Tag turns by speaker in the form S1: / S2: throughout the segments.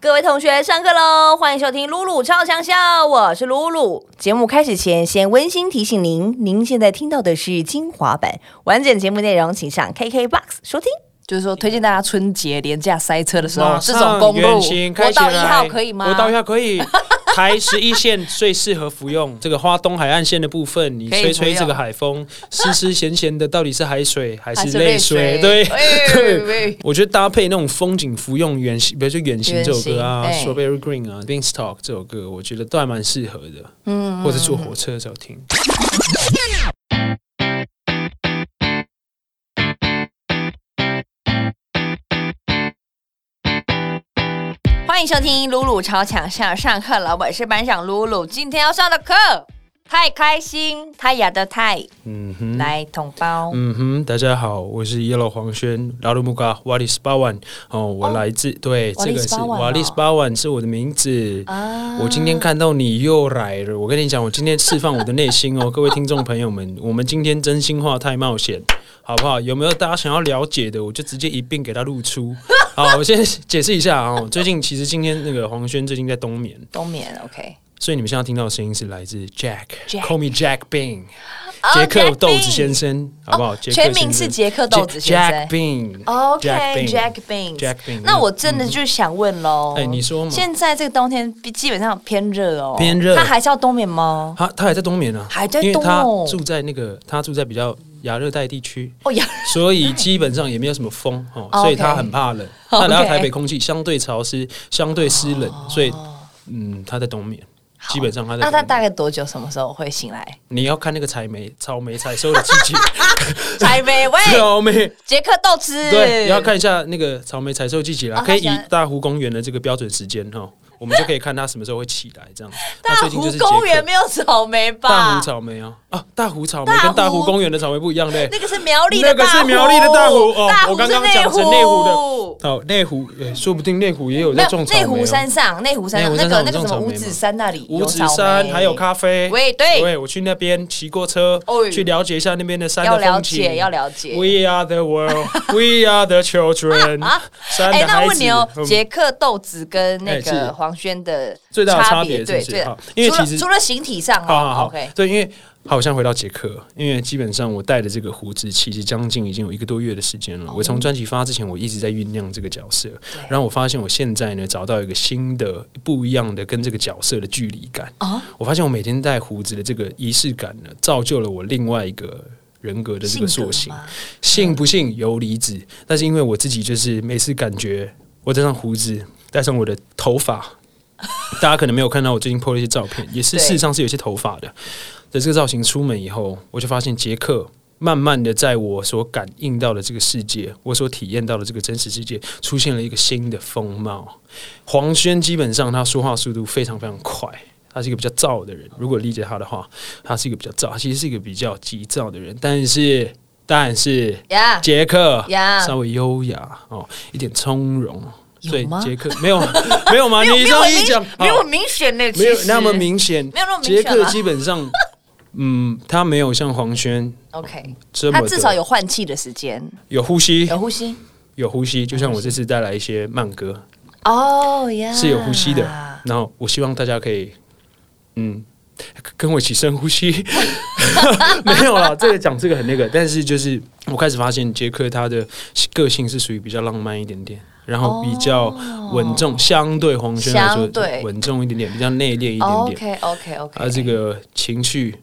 S1: 各位同学，上课喽！欢迎收听露露超强笑，我是露露。节目开始前，先温馨提醒您，您现在听到的是精华版，完整节目内容请上 KKBOX 收听。就是说，推荐大家春节连假塞车的时候，这种公路，国道一号可以吗？
S2: 国道一号可以。台十一线最适合服用这个花东海岸线的部分，你吹吹这个海风，湿湿咸咸的，到底是海水还是泪水？对 对，我觉得搭配那种风景服用，远行，比如说远行这首歌啊，Strawberry Green 啊，Beanstalk 这首歌，我觉得都还蛮适合的。嗯，或者坐火车的时候听。
S1: 欢迎收听露露超强上上课了，我是班长露露。今天要上的课太开心，太雅的太，嗯哼，来同胞，
S2: 嗯哼，大家好，我是 Yellow 黄轩，拉鲁木嘎瓦利斯巴万，哦，我来自对，这个是瓦利斯巴万是我的名字啊。我今天看到你又来了，我跟你讲，我今天释放我的内心哦，各位听众朋友们，我们今天真心话太冒险。好不好？有没有大家想要了解的？我就直接一并给他露出。好，我先解释一下啊。最近其实今天那个黄轩最近在冬眠，
S1: 冬眠 OK。
S2: 所以你们现在听到的声音是来自 Jack，Call me Jack Bean，杰克豆子先生，好不好？
S1: 全名是杰克豆子先生。
S2: Jack
S1: Bean，OK，Jack
S2: Bean，Jack Bean。
S1: 那我真的就想问喽，
S2: 哎，你说，
S1: 现在这个冬天基本上偏热哦，
S2: 偏热，
S1: 他还是要冬眠吗？
S2: 他他还在冬眠呢，
S1: 还在冬，
S2: 因为他住在那个，他住在比较。亚热带地区，所以基本上也没有什么风哦，所以他很怕冷。他来到台北，空气相对潮湿，相对湿冷，所以嗯，他在冬眠。基本上他在。
S1: 那他大概多久？什么时候会醒来？
S2: 你要看那个采梅、草莓采收的季节。
S1: 采莓喂，
S2: 草莓，
S1: 杰克豆吃。
S2: 对，你要看一下那个草莓采收季节啦，可以以大湖公园的这个标准时间哈。我们就可以看它什么时候会起来，这样。
S1: 大湖公园没有草莓吧？
S2: 大湖草莓啊啊！大湖草莓跟大湖公园的草莓不一样嘞。
S1: 那个是苗栗的
S2: 大湖。那个是苗栗的大湖哦。我刚刚讲成
S1: 内
S2: 湖的。哦，内湖，说不定内湖也有在种草莓。
S1: 内湖山上，内湖山上那个那个什么五指山那里
S2: 五指山还有咖啡。
S1: 喂，对，
S2: 对我去那边骑过车，去了解一下那边的山的风景。
S1: 要了解，要了解。
S2: We are the world, we are the children。哎，
S1: 那问你哦，杰克豆子跟那个黄轩的。
S2: 最大的差别对对？因为其实
S1: 除了形体上，
S2: 好好好，对，因为好像回到杰克，因为基本上我带的这个胡子，其实将近已经有一个多月的时间了。我从专辑发之前，我一直在酝酿这个角色，然后我发现我现在呢，找到一个新的、不一样的跟这个角色的距离感啊！我发现我每天戴胡子的这个仪式感呢，造就了我另外一个人格的这个塑形。信不信由离子，但是因为我自己就是每次感觉我戴上胡子，戴上我的头发。大家可能没有看到我最近 po 了一些照片，也是事实上是有些头发的。在这个造型出门以后，我就发现杰克慢慢的在我所感应到的这个世界，我所体验到的这个真实世界，出现了一个新的风貌。黄轩基本上他说话速度非常非常快，他是一个比较躁的人。如果理解他的话，他是一个比较躁，他其实是一个比较急躁的人。但是，但是，杰克稍微优雅哦，一点从容。
S1: 对，
S2: 杰克没有 没有吗？你这样一讲，
S1: 没有明显的，
S2: 没有那么明显，
S1: 没有那么
S2: 明显。杰克基本上，嗯，他没有像黄轩
S1: ，OK，他至少有换气的时间，
S2: 有呼吸，
S1: 有呼吸，
S2: 有呼吸。就像我这次带来一些慢歌，
S1: 哦呀，
S2: 是有呼吸的。然后我希望大家可以，嗯，跟我一起深呼吸。没有了，这个讲这个很那个，但是就是我开始发现杰克他的个性是属于比较浪漫一点点。然后比较稳重，相对黄轩来说稳重一点点，比较内敛一点点。
S1: OK OK OK。
S2: 他这个情绪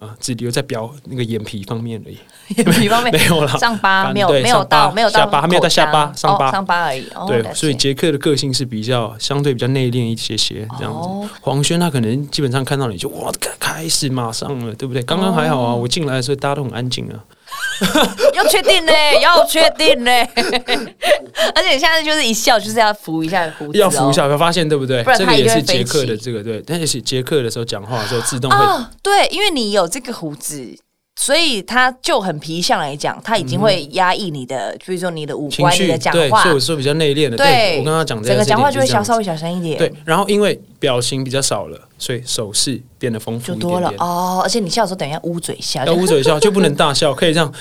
S2: 啊，只留在表那个眼皮方面而已。
S1: 眼皮方面
S2: 没有了，
S1: 上巴没有没有到没有到
S2: 下巴，还没有到下巴上巴
S1: 上巴而已。
S2: 对，所以杰克的个性是比较相对比较内敛一些些这样子。黄轩他可能基本上看到你就哇开始马上了，对不对？刚刚还好啊，我进来的时候大家都很安静啊。
S1: 要确定呢，要确定呢。而且你现在就是一笑，就是要扶一下胡子，
S2: 要扶一下，会发现对不对？这个也是杰克的这个对，但是杰克的时候讲话的时候自动会。
S1: 对，因为你有这个胡子，所以他就很皮相来讲，他已经会压抑你的，比如说你的五官、你的讲
S2: 对，
S1: 话
S2: 所以，我说比较内敛的，对我跟他讲
S1: 整个讲话就会小稍
S2: 微
S1: 微小声一点，
S2: 对，然后因为表情比较少了，所以手势变得丰富一
S1: 就多了。哦。而且你笑的时候，等一下捂嘴笑，
S2: 要捂嘴笑就不能大笑，可以这样，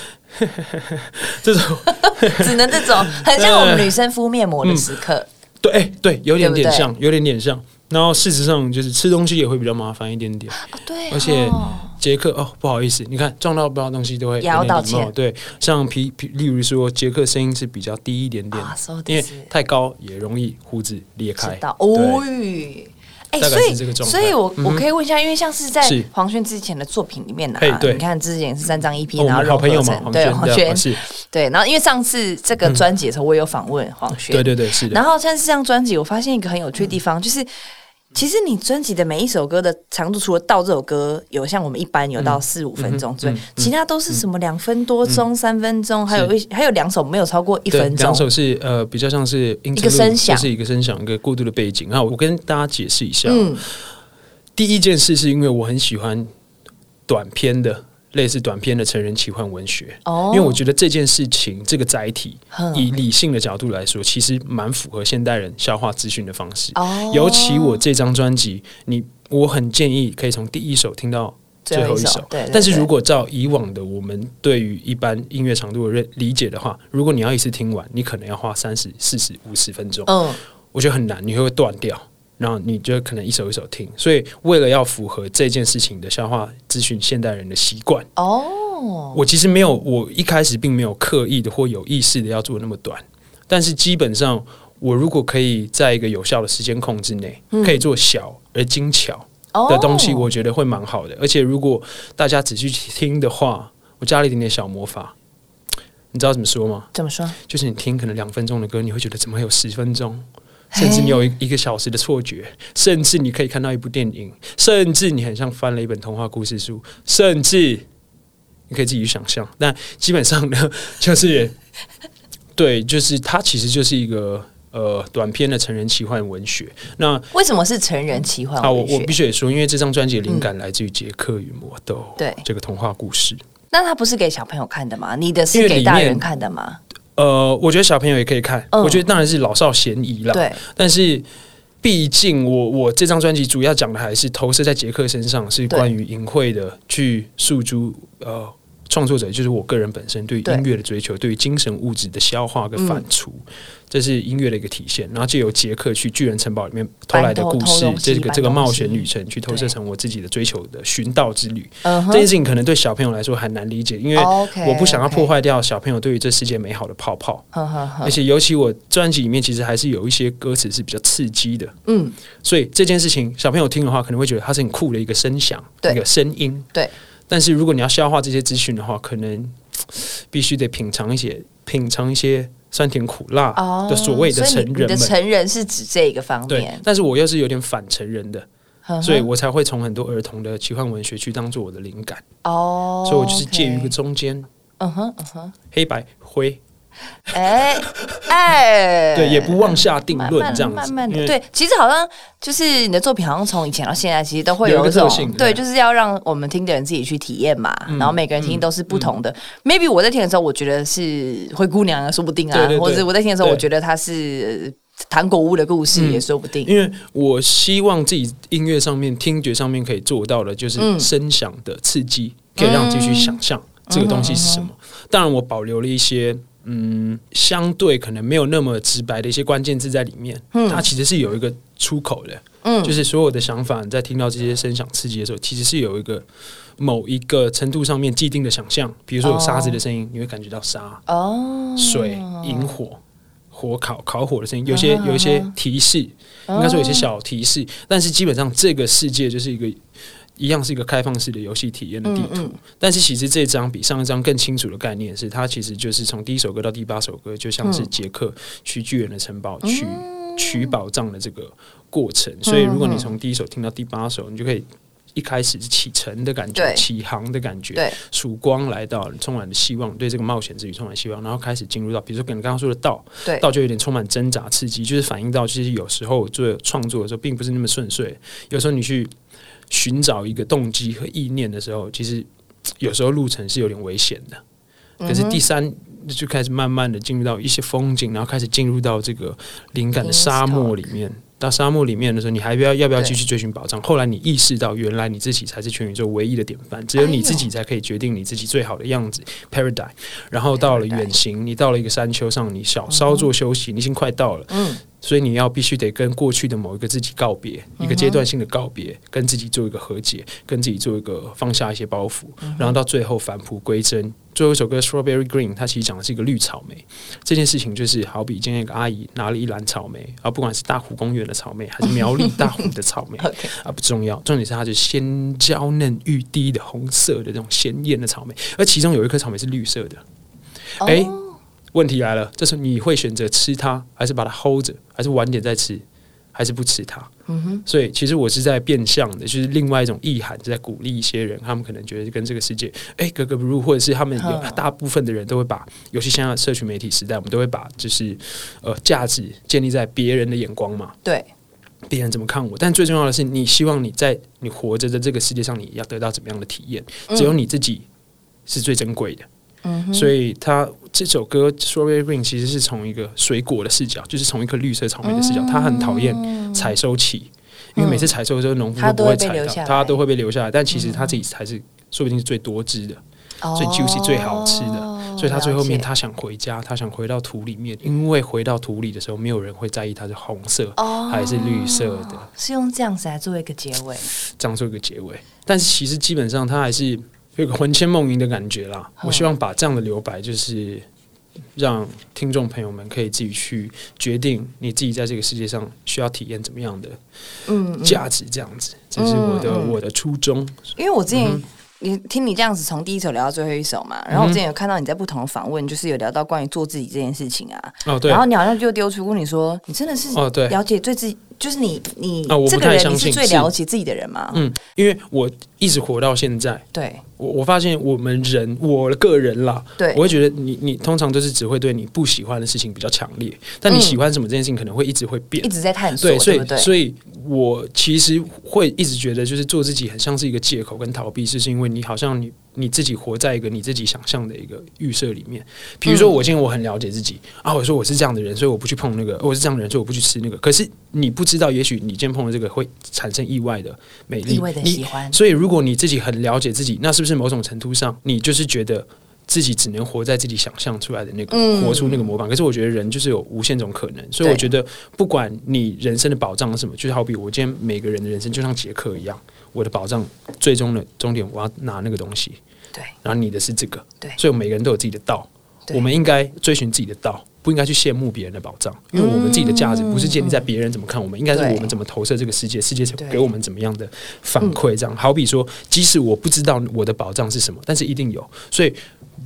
S2: 这种
S1: 只能这种，很像我们女生敷面膜的时刻。
S2: 对，哎、对，有点点像，有点点像。然后事实上就是吃东西也会比较麻烦一点点。
S1: 啊对哦，
S2: 而且杰克哦，不好意思，你看撞到不到东西都会
S1: 也要道歉
S2: 对，像皮皮，例如说杰克声音是比较低一点点，因为太高也容易胡子裂开。
S1: 哦。哎、所以所以我、
S2: 嗯
S1: 我可以问一下，因为像是在黄轩之前的作品里面呢、你看之前是三张 EP，、
S2: 哦
S1: 然后
S2: 们好朋友嘛，
S1: 对
S2: 黄轩。是，
S1: 对，然后因为上次这个专辑的时候，我有访问黄轩，
S2: 对对对是的。
S1: 然。后像是这张专辑，我发现一个很有趣的地方，就是其实你专辑的每一首歌的长度，除了到这首歌有像我们一般有到四五分钟之外，其他都是什么两分多钟、三分钟，还有一还有两首没有超过一，分钟。
S2: 两。首是呃比较像是一
S1: 个声响。
S2: 就是一个声响，一个过渡的背景。然后我跟大家解释一下，
S1: 嗯，
S2: 第一件事是因为我很喜欢短篇的，类似短篇的成人奇幻文学。
S1: 哦
S2: 因为我觉得这件事情，这个载体
S1: 嗯，
S2: 以理性的角度来说，其实蛮符合现代人消化资讯的方式。
S1: 哦
S2: 尤其我这张专辑，你我很建议可以从第一首听到最后一首。
S1: 对对
S2: 但是如果照以往的我们对于一般音乐长度的认理解的话，如果你要一次听完，你可能要花三十、四十、五十分钟，
S1: 嗯，
S2: 我觉得很难，你会断掉。然后你就可能一首一首听，所以为了要符合这件事情的消化咨询现代人的习惯，
S1: 哦，
S2: 我其实没有，我一开始并没有刻意的或有意识的要做那么短，但是基本上我如果可以在一个有效的时间控制内，可以做小而精巧的东西，我觉得会蛮好的。而且如果大家仔细听的话，我加了一点点小魔法，你知道怎么说吗？
S1: 怎么说？
S2: 就是你听可能两分钟的歌，你会觉得怎么会有十分钟？甚至你有一一个小时的错觉，甚至你可以看到一部电影，甚至你很像翻了一本童话故事书，甚至你可以自己去想象。但基本上呢，就是对，就是它其实就是一个呃短篇的成人奇幻文学。那
S1: 为什么是成人奇幻
S2: 啊，我？我必须得说，因为这张专辑的灵感来自于《杰克与魔豆》
S1: 对
S2: 这个童话故事。
S1: 那它不是给小朋友看的吗？你的是给大人看的吗？
S2: 呃，我觉得小朋友也可以看，
S1: 嗯
S2: 我觉得当然是老少咸宜啦。
S1: 对，
S2: 但是毕竟我我这张专辑主要讲的还是投射在杰克身上，是关于淫秽的去诉诸呃创作者，就是我个人本身对于音乐的追求，对于精神物质的消化跟反刍，这是音乐的一个体现。然后就由杰克去巨人城堡里面偷来的故事这个这个冒险旅程去投射成我自己的追求的寻道之旅。这件事情可能对小朋友来说很难理解，因为我不想要破坏掉小朋友对于这世界美好的泡泡。而且尤其我专辑里面其实还是有一些歌词是比较刺激的，
S1: 嗯，
S2: 所以这件事情小朋友听的话，可能会觉得它是很酷的一个声响，
S1: 对
S2: 一个声音。
S1: 对。
S2: 但是如果你要消化这些资讯的话，可能 必须得品尝一些品尝一些酸甜苦辣的所谓的成人们。
S1: 成人是指这个方
S2: 对
S1: 面，，
S2: 但是我又是有点反成人的，所以我才会从很多儿童的奇幻文学去当做我的灵感，
S1: 哦，
S2: 所以我就是介于一个中间，
S1: 嗯哼嗯哼，
S2: 黑白灰，
S1: 哎哎，
S2: 对，也不妄下定论这样子，
S1: 慢慢的，对，其实好像就是你的作品，好像从以前到现在，其实都会
S2: 有一
S1: 种对，就是要让我们听的人自己去体验嘛。
S2: 嗯
S1: 然后每个人听都是不同的。Maybe 我在听的时候，我觉得是灰姑娘啊，说不定啊，或者我在听的时候，我觉得她是呃糖果屋的故事，
S2: 嗯
S1: 也说不定。
S2: 因为我希望自己音乐上面、听觉上面可以做到的，就是
S1: 嗯
S2: 声响的刺激，可以让你继续想象这个东西是什么。当然，我保留了一些嗯，相对可能没有那么直白的一些关键字在里面。它其实是有一个出口的，
S1: 嗯
S2: 就是所有的想法，你在听到这些声响刺激的时候，其实是有一个某一个程度上面既定的想象。比如说有沙子的声音，你会感觉到沙、
S1: 哦，
S2: 水、引火。火烤烤火的声音，有些有一些提示，应该说有些小提示，但是基本上这个世界就是一个一样是一个开放式的游戏体验的地图。但是其实这张比上一张更清楚的概念是，它其实就是从第一首歌到第八首歌，就像是杰克去巨人的城堡取取宝藏的这个过程。所以如果你从第一首听到第八首，你就可以。一开始是启程的感觉，
S1: 对
S2: 起航的感觉，曙光来到，充满了希望，对这个冒险之旅充满希望，然后开始进入到，比如说跟你刚刚说的道，道就有点充满挣扎刺激，就是反映到其实有时候做创作的时候并不是那么顺遂，有时候你去寻找一个动机和意念的时候，其实有时候路程是有点危险的。可是第三就开始慢慢的进入到一些风景，然后开始进入到这个灵感的沙漠里面。到沙漠里面的时候，你还不要要不要继续追寻宝藏？后来你意识到，原来你自己才是全宇宙唯一的典范，只有你自己才可以决定你自己最好的样子。Paradise，然后到了远行，你到了一个山丘上，你小稍作休息，你已经快到了。嗯。所以你要必须得跟过去的某一个自己告别，一个阶段性的告别，跟自己做一个和解，跟自己做一个放下一些包袱，然后到最后返璞归真。最后一首歌《Strawberry Green》，它其实讲的是一个绿草莓。这件事情，就是好比今天一个阿姨拿了一篮草莓，啊，不管是大湖公园的草莓，还是苗栗大湖的草莓，啊，不重要，重点是它是鲜娇嫩欲滴的红色的这种鲜艳的草莓，而其中有一颗草莓是绿色的，哎。问题来了，这是你会选择吃它，还是把它 hold 着，还是晚点再吃，还是不吃它？嗯哼。所以其实我是在变相的，就是另外一种意涵，是在鼓励一些人，他们可能觉得跟这个世界哎格格不入，或者是他们有大部分的人都会把，尤其现在社群媒体时代，我们都会把就是呃价值建立在别人的眼光嘛。
S1: 对。
S2: 别人怎么看我？但最重要的是，你希望你在你活着的这个世界上，你要得到怎么样的体验？只有你自己是最珍贵的。嗯所以，他这首歌《Strawberry Green》其实是从一个水果的视角，就是从一颗绿色草莓的视角。他很讨厌采收期，因为每次采收的时候，农夫都不会采到，他都会被留下来。但其实他自己才是，说不定是最多汁的、最 juicy、最好吃的。所以他最后面，他想回家，他想回到土里面，因为回到土里的时候，没有人会在意它是红色还是绿色的。
S1: 是用这样子来做一个结尾，
S2: 这样做一个结尾。但是其实基本上，他还是。有个魂牵梦萦的感觉啦，我希望把这样的留白，就是让听众朋友们可以自己去决定，你自己在这个世界上需要体验怎么样的嗯价值，这样子，这是我的我的初衷。
S1: 因为我之前你听你这样子从第一首聊到最后一首嘛，然后我之前有看到你在不同的访问，就是有聊到关于做自己这件事情啊，
S2: 哦对，
S1: 然后你好像就丢出过你说，你真的是
S2: 哦对，
S1: 了解对自己。就是你，你
S2: 这个
S1: 人你是最了解自己的人吗？
S2: 嗯，因为我一直活到现在，
S1: 对。
S2: 我我发现我们人，我个人啦，
S1: 对，
S2: 我会觉得你你通常都是只会对你不喜欢的事情比较强烈，但你喜欢什么这件事情可能会一直会变，
S1: 一直在探。索，
S2: 对，所
S1: 以
S2: 所以我其实会一直觉得，就是做自己很像是一个借口跟逃避，是是因为你好像你。你自己活在一个你自己想象的一个预设里面，比如说我现在我很了解自己啊，我说我是这样的人，所以我不去碰那个，我是这样的人，所以我不去吃那个。可是你不知道，也许你今天碰了这个会产生意外的美丽，
S1: 意外的喜欢。
S2: 所以如果你自己很了解自己，那是不是某种程度上你就是觉得自己只能活在自己想象出来的那个，活出那个模板？可是我觉得人就是有无限种可能，所以我觉得不管你人生的保障是什么，就是好比我今天每个人的人生就像杰克一样，我的保障最终的终点我要拿那个东西。
S1: 对，
S2: 然后你的是这个，
S1: 对，
S2: 所以每个人都有自己的道，我们应该追寻自己的道，不应该去羡慕别人的宝藏，因为我们自己的价值不是建立在别人怎么看我们，应该是我们怎么投射这个世界，世界给我们怎么样的反馈。这样，好比说，即使我不知道我的宝藏是什么，但是一定有。所以，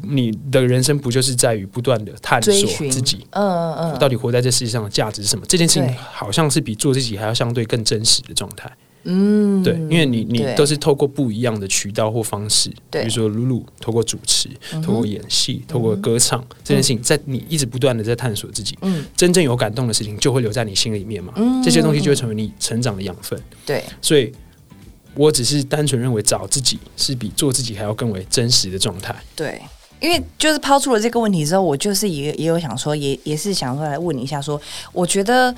S2: 你的人生不就是在于不断的探索自己？嗯嗯嗯，到底活在这世界上的价值是什么？这件事情好像是比做自己还要相对更真实的状态。嗯，对，因为你你都是透过不一样的渠道或方式，比如说露露透过主持、透过演戏、透过歌唱这件事情，在你一直不断的在探索自己，嗯，真正有感动的事情就会留在你心里面嘛，嗯，这些东西就会成为你成长的养分，
S1: 对，
S2: 所以我只是单纯认为找自己是比做自己还要更为真实的状态，
S1: 对，因为就是抛出了这个问题之后，我就是也也有想说，也也是想说来问你一下，说我觉得。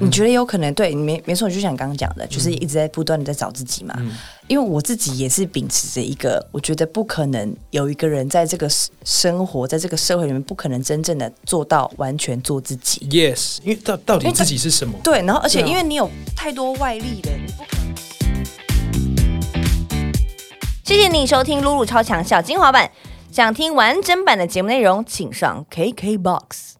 S1: 你觉得有可能？对，没没错，就像你刚刚讲的，就是一直在不断的在找自己嘛。因为我自己也是秉持着一个，我觉得不可能有一个人在这个生活在这个社会里面，不可能真正的做到完全做自己。
S2: Yes，因为到到底自己是什么？
S1: 对，然后而且因为你有太多外力的，你不可能。谢谢你收听露露超强小精华版，想听完整版的节目内容，请上 KKBOX。